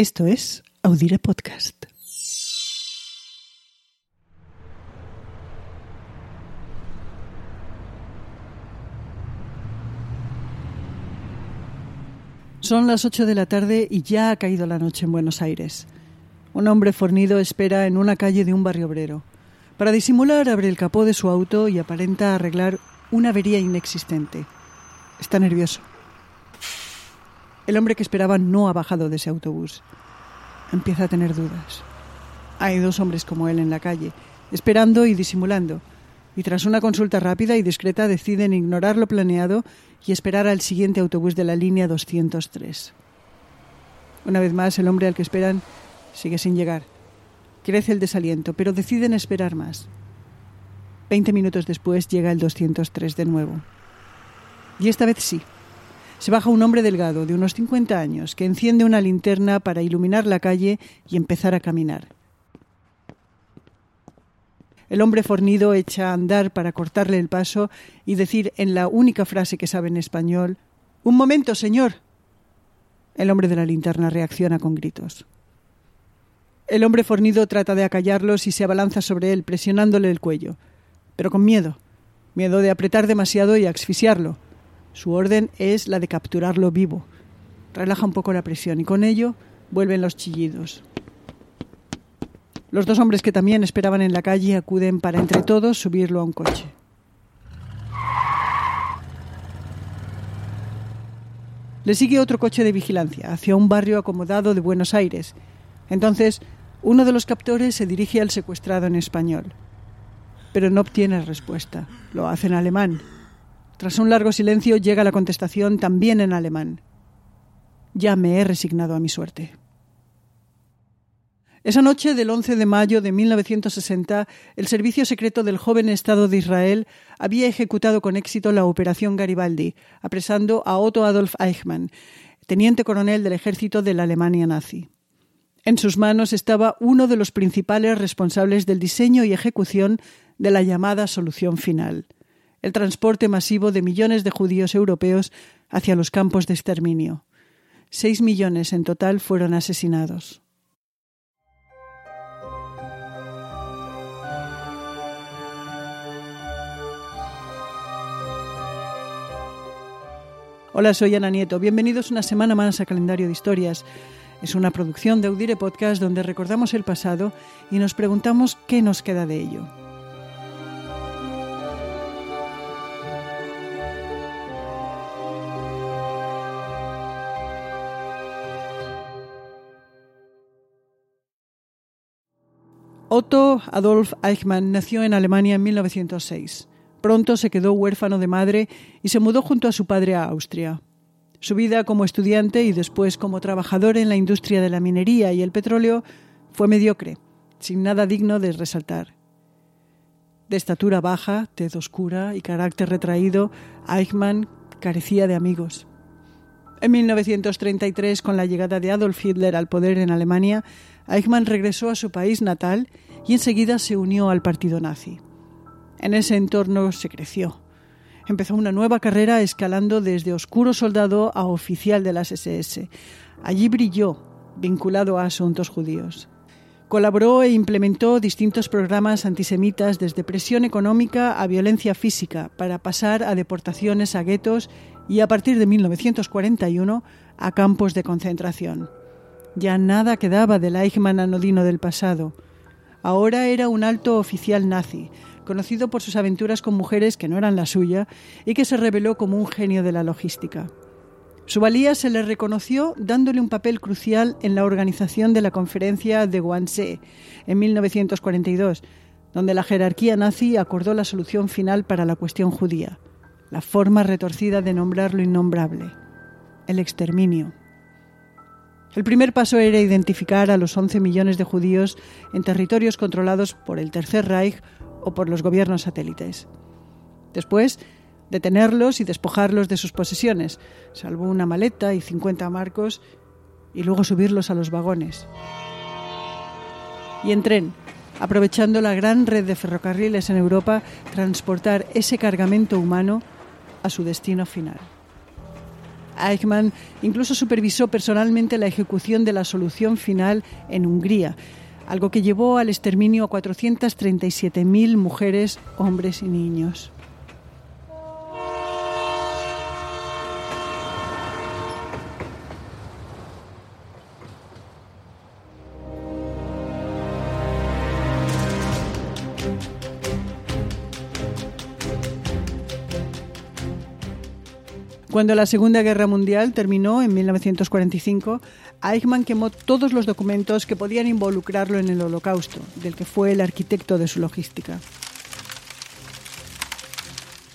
Esto es Audire Podcast. Son las 8 de la tarde y ya ha caído la noche en Buenos Aires. Un hombre fornido espera en una calle de un barrio obrero. Para disimular abre el capó de su auto y aparenta arreglar una avería inexistente. Está nervioso. El hombre que esperaba no ha bajado de ese autobús. Empieza a tener dudas. Hay dos hombres como él en la calle, esperando y disimulando, y tras una consulta rápida y discreta deciden ignorar lo planeado y esperar al siguiente autobús de la línea 203. Una vez más, el hombre al que esperan sigue sin llegar. Crece el desaliento, pero deciden esperar más. Veinte minutos después llega el 203 de nuevo. Y esta vez sí. Se baja un hombre delgado, de unos 50 años, que enciende una linterna para iluminar la calle y empezar a caminar. El hombre fornido echa a andar para cortarle el paso y decir en la única frase que sabe en español Un momento, señor. El hombre de la linterna reacciona con gritos. El hombre fornido trata de acallarlos y se abalanza sobre él, presionándole el cuello, pero con miedo, miedo de apretar demasiado y asfixiarlo. Su orden es la de capturarlo vivo. Relaja un poco la presión y con ello vuelven los chillidos. Los dos hombres que también esperaban en la calle acuden para entre todos subirlo a un coche. Le sigue otro coche de vigilancia hacia un barrio acomodado de Buenos Aires. Entonces, uno de los captores se dirige al secuestrado en español. Pero no obtiene respuesta. Lo hace en alemán. Tras un largo silencio llega la contestación también en alemán. Ya me he resignado a mi suerte. Esa noche del 11 de mayo de 1960, el Servicio Secreto del joven Estado de Israel había ejecutado con éxito la Operación Garibaldi, apresando a Otto Adolf Eichmann, teniente coronel del ejército de la Alemania nazi. En sus manos estaba uno de los principales responsables del diseño y ejecución de la llamada solución final, el transporte masivo de millones de judíos europeos hacia los campos de exterminio. Seis millones en total fueron asesinados. Hola, soy Ana Nieto. Bienvenidos una semana más a Calendario de Historias. Es una producción de Audire Podcast donde recordamos el pasado y nos preguntamos qué nos queda de ello. Otto Adolf Eichmann nació en Alemania en 1906. Pronto se quedó huérfano de madre y se mudó junto a su padre a Austria. Su vida como estudiante y después como trabajador en la industria de la minería y el petróleo fue mediocre, sin nada digno de resaltar. De estatura baja, tez oscura y carácter retraído, Eichmann carecía de amigos. En 1933, con la llegada de Adolf Hitler al poder en Alemania, Eichmann regresó a su país natal y enseguida se unió al partido nazi. En ese entorno se creció. Empezó una nueva carrera escalando desde oscuro soldado a oficial de las SS. Allí brilló, vinculado a asuntos judíos. Colaboró e implementó distintos programas antisemitas desde presión económica a violencia física para pasar a deportaciones a guetos y a partir de 1941 a campos de concentración. Ya nada quedaba del Eichmann anodino del pasado. Ahora era un alto oficial nazi, conocido por sus aventuras con mujeres que no eran la suya y que se reveló como un genio de la logística. Su valía se le reconoció dándole un papel crucial en la organización de la conferencia de Wannsee en 1942, donde la jerarquía nazi acordó la solución final para la cuestión judía, la forma retorcida de nombrar lo innombrable, el exterminio. El primer paso era identificar a los 11 millones de judíos en territorios controlados por el Tercer Reich o por los gobiernos satélites. Después, detenerlos y despojarlos de sus posesiones, salvo una maleta y 50 marcos, y luego subirlos a los vagones. Y en tren, aprovechando la gran red de ferrocarriles en Europa, transportar ese cargamento humano a su destino final. Eichmann incluso supervisó personalmente la ejecución de la solución final en Hungría, algo que llevó al exterminio a 437.000 mujeres, hombres y niños. Cuando la Segunda Guerra Mundial terminó en 1945, Eichmann quemó todos los documentos que podían involucrarlo en el Holocausto, del que fue el arquitecto de su logística.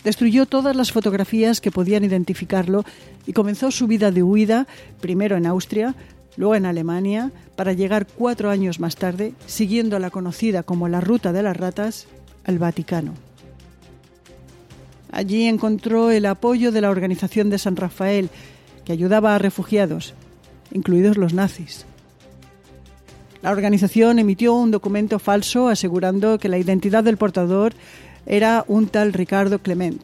Destruyó todas las fotografías que podían identificarlo y comenzó su vida de huida, primero en Austria, luego en Alemania, para llegar cuatro años más tarde, siguiendo la conocida como la Ruta de las Ratas, al Vaticano. Allí encontró el apoyo de la organización de San Rafael, que ayudaba a refugiados, incluidos los nazis. La organización emitió un documento falso asegurando que la identidad del portador era un tal Ricardo Clement.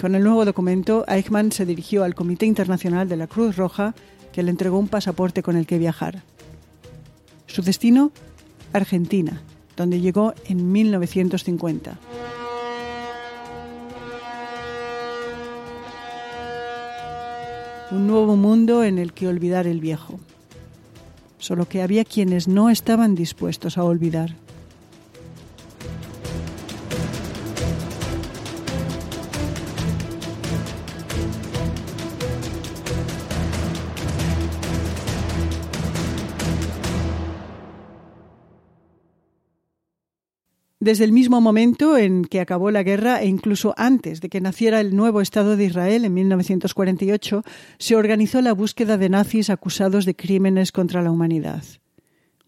Con el nuevo documento, Eichmann se dirigió al Comité Internacional de la Cruz Roja, que le entregó un pasaporte con el que viajar. Su destino, Argentina, donde llegó en 1950. Un nuevo mundo en el que olvidar el viejo. Solo que había quienes no estaban dispuestos a olvidar. Desde el mismo momento en que acabó la guerra e incluso antes de que naciera el nuevo Estado de Israel en 1948, se organizó la búsqueda de nazis acusados de crímenes contra la humanidad.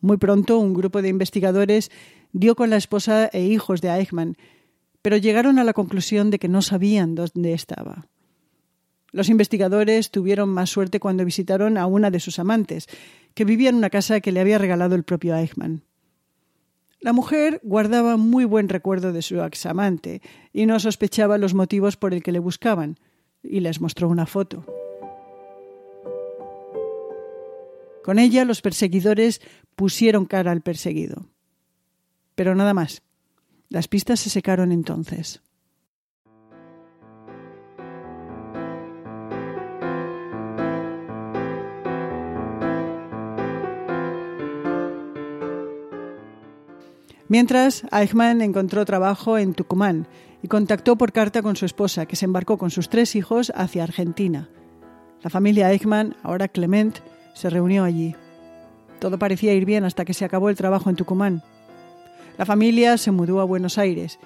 Muy pronto un grupo de investigadores dio con la esposa e hijos de Eichmann, pero llegaron a la conclusión de que no sabían dónde estaba. Los investigadores tuvieron más suerte cuando visitaron a una de sus amantes, que vivía en una casa que le había regalado el propio Eichmann. La mujer guardaba muy buen recuerdo de su examante y no sospechaba los motivos por el que le buscaban, y les mostró una foto. Con ella los perseguidores pusieron cara al perseguido. Pero nada más. Las pistas se secaron entonces. Mientras, Eichmann encontró trabajo en Tucumán y contactó por carta con su esposa, que se embarcó con sus tres hijos hacia Argentina. La familia Eichmann, ahora Clement, se reunió allí. Todo parecía ir bien hasta que se acabó el trabajo en Tucumán. La familia se mudó a Buenos Aires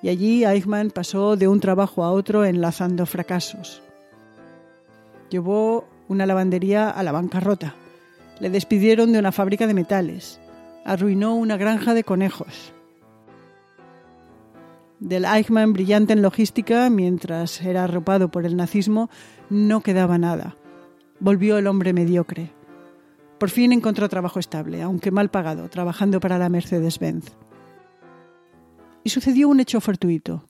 y allí Eichmann pasó de un trabajo a otro enlazando fracasos. Llevó una lavandería a la bancarrota. Le despidieron de una fábrica de metales arruinó una granja de conejos. Del Eichmann brillante en logística, mientras era arropado por el nazismo, no quedaba nada. Volvió el hombre mediocre. Por fin encontró trabajo estable, aunque mal pagado, trabajando para la Mercedes-Benz. Y sucedió un hecho fortuito.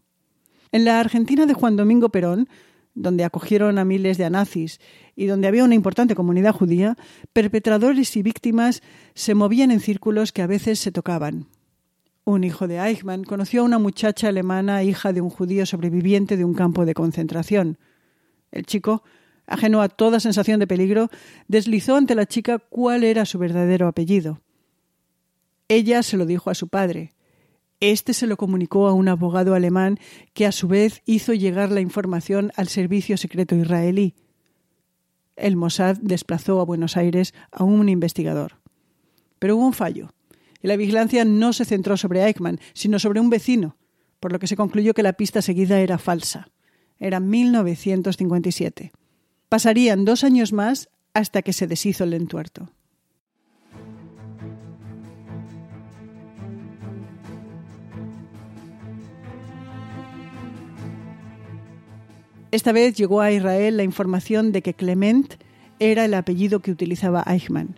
En la Argentina de Juan Domingo Perón, donde acogieron a miles de anazis y donde había una importante comunidad judía, perpetradores y víctimas se movían en círculos que a veces se tocaban. Un hijo de Eichmann conoció a una muchacha alemana, hija de un judío sobreviviente de un campo de concentración. El chico, ajeno a toda sensación de peligro, deslizó ante la chica cuál era su verdadero apellido. Ella se lo dijo a su padre, este se lo comunicó a un abogado alemán que a su vez hizo llegar la información al servicio secreto israelí. El Mossad desplazó a Buenos Aires a un investigador. Pero hubo un fallo, y la vigilancia no se centró sobre Eichmann, sino sobre un vecino, por lo que se concluyó que la pista seguida era falsa. Era 1957. Pasarían dos años más hasta que se deshizo el entuerto. Esta vez llegó a Israel la información de que Clement era el apellido que utilizaba Eichmann.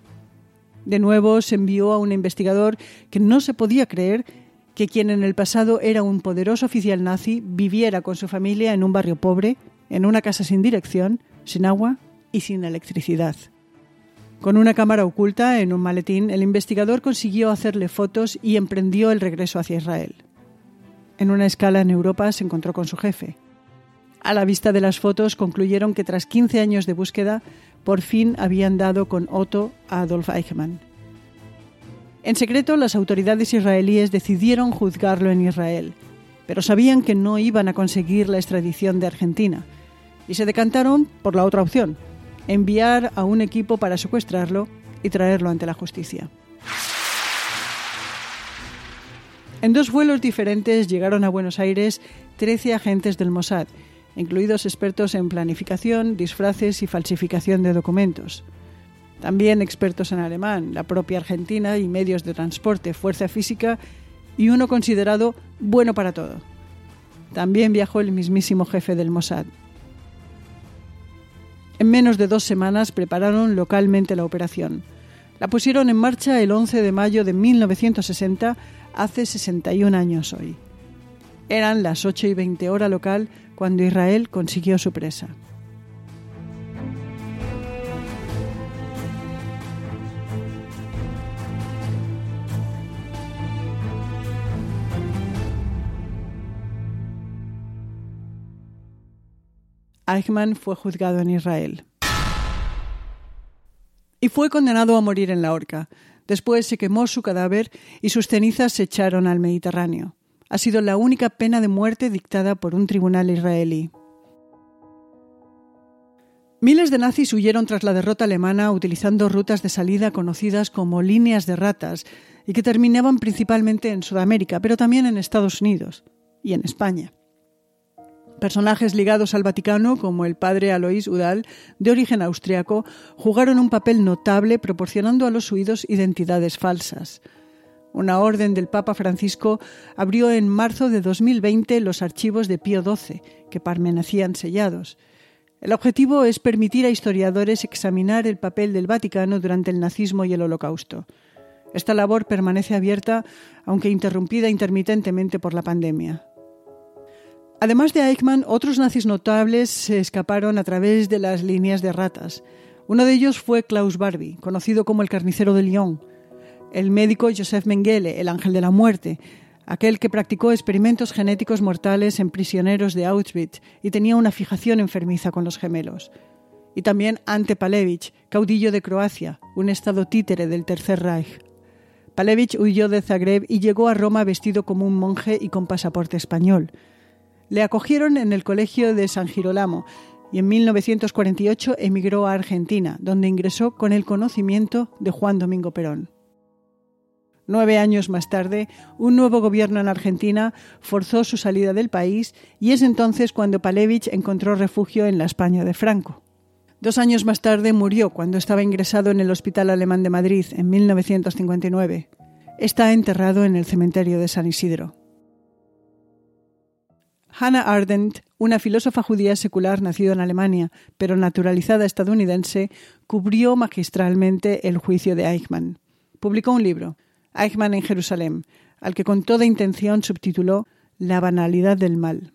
De nuevo se envió a un investigador que no se podía creer que quien en el pasado era un poderoso oficial nazi viviera con su familia en un barrio pobre, en una casa sin dirección, sin agua y sin electricidad. Con una cámara oculta en un maletín, el investigador consiguió hacerle fotos y emprendió el regreso hacia Israel. En una escala en Europa se encontró con su jefe. A la vista de las fotos concluyeron que tras 15 años de búsqueda, por fin habían dado con Otto Adolf Eichmann. En secreto, las autoridades israelíes decidieron juzgarlo en Israel, pero sabían que no iban a conseguir la extradición de Argentina y se decantaron por la otra opción, enviar a un equipo para secuestrarlo y traerlo ante la justicia. En dos vuelos diferentes llegaron a Buenos Aires 13 agentes del Mossad, incluidos expertos en planificación, disfraces y falsificación de documentos. También expertos en alemán, la propia Argentina y medios de transporte, fuerza física y uno considerado bueno para todo. También viajó el mismísimo jefe del Mossad. En menos de dos semanas prepararon localmente la operación. La pusieron en marcha el 11 de mayo de 1960, hace 61 años hoy. Eran las 8 y 20 hora local cuando Israel consiguió su presa. Eichmann fue juzgado en Israel. Y fue condenado a morir en la horca. Después se quemó su cadáver y sus cenizas se echaron al Mediterráneo. Ha sido la única pena de muerte dictada por un tribunal israelí. Miles de nazis huyeron tras la derrota alemana utilizando rutas de salida conocidas como líneas de ratas y que terminaban principalmente en Sudamérica, pero también en Estados Unidos y en España. Personajes ligados al Vaticano, como el padre Alois Udall, de origen austriaco, jugaron un papel notable proporcionando a los huidos identidades falsas. Una orden del Papa Francisco abrió en marzo de 2020 los archivos de Pío XII, que permanecían sellados. El objetivo es permitir a historiadores examinar el papel del Vaticano durante el nazismo y el Holocausto. Esta labor permanece abierta, aunque interrumpida intermitentemente por la pandemia. Además de Eichmann, otros nazis notables se escaparon a través de las líneas de ratas. Uno de ellos fue Klaus Barbie, conocido como el carnicero de Lyon, el médico Joseph Mengele, el ángel de la muerte, aquel que practicó experimentos genéticos mortales en prisioneros de Auschwitz y tenía una fijación enfermiza con los gemelos. Y también Ante Palevich, caudillo de Croacia, un estado títere del Tercer Reich. Palevich huyó de Zagreb y llegó a Roma vestido como un monje y con pasaporte español. Le acogieron en el Colegio de San Girolamo y en 1948 emigró a Argentina, donde ingresó con el conocimiento de Juan Domingo Perón. Nueve años más tarde, un nuevo gobierno en Argentina forzó su salida del país y es entonces cuando Palevich encontró refugio en la España de Franco. Dos años más tarde murió cuando estaba ingresado en el Hospital Alemán de Madrid en 1959. Está enterrado en el cementerio de San Isidro. Hannah Arendt, una filósofa judía secular nacida en Alemania, pero naturalizada estadounidense, cubrió magistralmente el juicio de Eichmann. Publicó un libro, Eichmann en Jerusalén, al que con toda intención subtituló La banalidad del mal.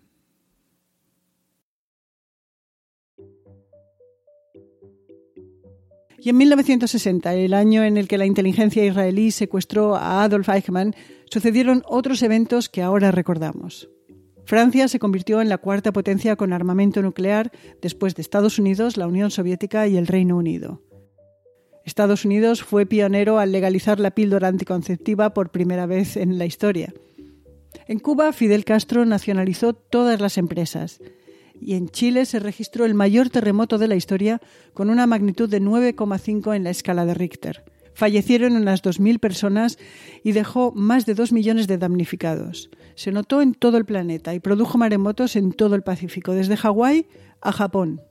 Y en 1960, el año en el que la inteligencia israelí secuestró a Adolf Eichmann, sucedieron otros eventos que ahora recordamos. Francia se convirtió en la cuarta potencia con armamento nuclear después de Estados Unidos, la Unión Soviética y el Reino Unido. Estados Unidos fue pionero al legalizar la píldora anticonceptiva por primera vez en la historia. En Cuba, Fidel Castro nacionalizó todas las empresas. Y en Chile se registró el mayor terremoto de la historia con una magnitud de 9,5 en la escala de Richter. Fallecieron unas 2.000 personas y dejó más de 2 millones de damnificados. Se notó en todo el planeta y produjo maremotos en todo el Pacífico, desde Hawái a Japón.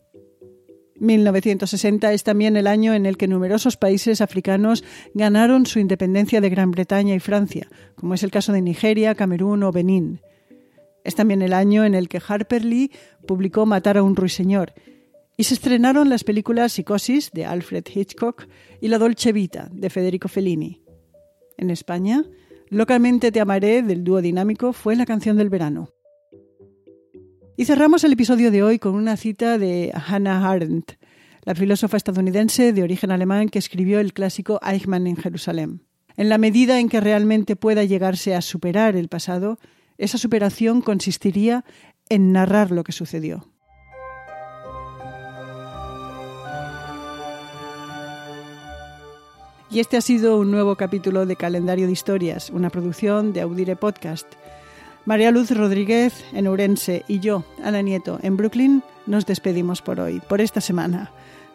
1960 es también el año en el que numerosos países africanos ganaron su independencia de Gran Bretaña y Francia, como es el caso de Nigeria, Camerún o Benín. Es también el año en el que Harper Lee publicó Matar a un ruiseñor y se estrenaron las películas Psicosis de Alfred Hitchcock y La Dolce Vita de Federico Fellini. En España, Localmente te amaré del dúo dinámico fue la canción del verano. Y cerramos el episodio de hoy con una cita de Hannah Arendt, la filósofa estadounidense de origen alemán que escribió el clásico Eichmann en Jerusalén. En la medida en que realmente pueda llegarse a superar el pasado, esa superación consistiría en narrar lo que sucedió. Y este ha sido un nuevo capítulo de Calendario de Historias, una producción de Audire Podcast. María Luz Rodríguez en Ourense y yo, Ana Nieto, en Brooklyn, nos despedimos por hoy, por esta semana.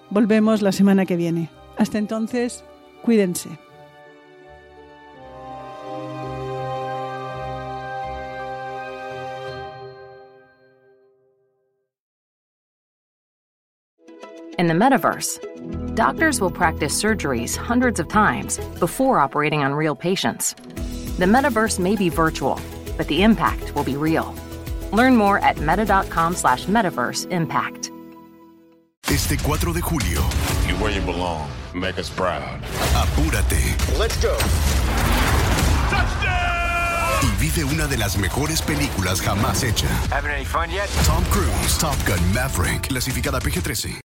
Volvemos la semana que viene. Hasta entonces, cuídense. In the metaverse, doctors will practice surgeries hundreds of times before operating on real patients. The metaverse may be virtual, but the impact will be real. Learn more at meta.com slash metaverse impact. Este 4 de julio. You're where you belong. Make us proud. Apúrate. Let's go. Touchdown! Y vive una de las mejores películas jamás hecha. Having any fun yet? Tom Cruise, Top Gun Maverick, clasificada PG-13.